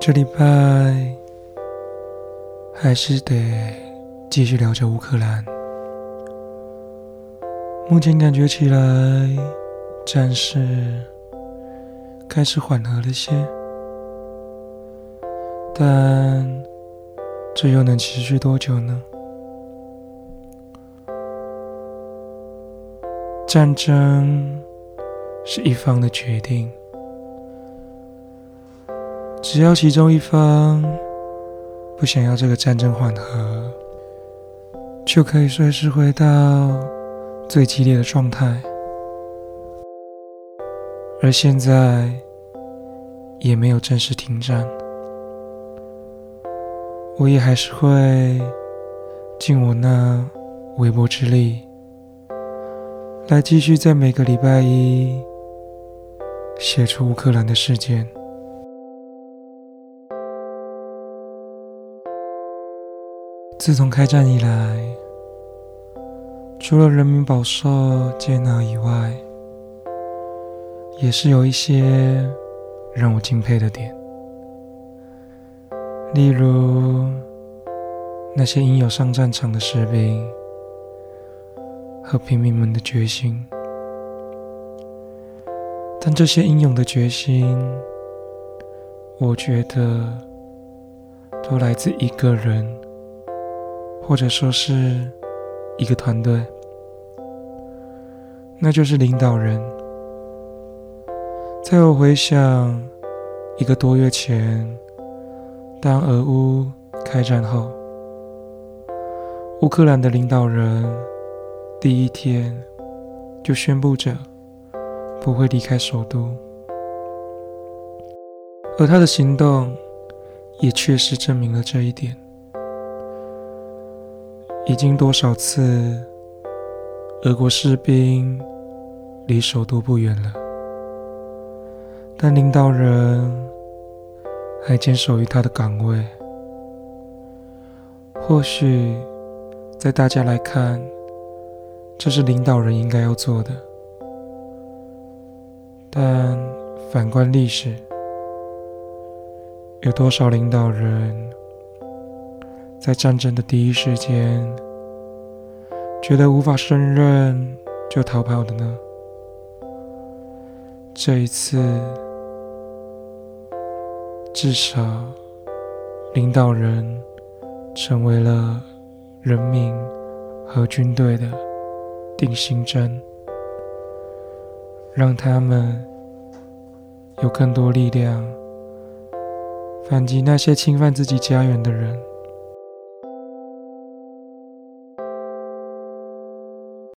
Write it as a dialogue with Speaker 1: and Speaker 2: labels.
Speaker 1: 这礼拜还是得继续聊着乌克兰。目前感觉起来，战事开始缓和了些，但这又能持续多久呢？战争是一方的决定。只要其中一方不想要这个战争缓和，就可以随时回到最激烈的状态。而现在也没有正式停战，我也还是会尽我那微薄之力，来继续在每个礼拜一写出乌克兰的事件。自从开战以来，除了人民饱受接纳以外，也是有一些让我敬佩的点。例如，那些英勇上战场的士兵和平民们的决心。但这些英勇的决心，我觉得都来自一个人。或者说是一个团队，那就是领导人。在我回想一个多月前，当俄乌开战后，乌克兰的领导人第一天就宣布着不会离开首都，而他的行动也确实证明了这一点。已经多少次，俄国士兵离首都不远了，但领导人还坚守于他的岗位。或许在大家来看，这是领导人应该要做的，但反观历史，有多少领导人？在战争的第一时间，觉得无法胜任就逃跑的呢？这一次，至少领导人成为了人民和军队的定心针，让他们有更多力量反击那些侵犯自己家园的人。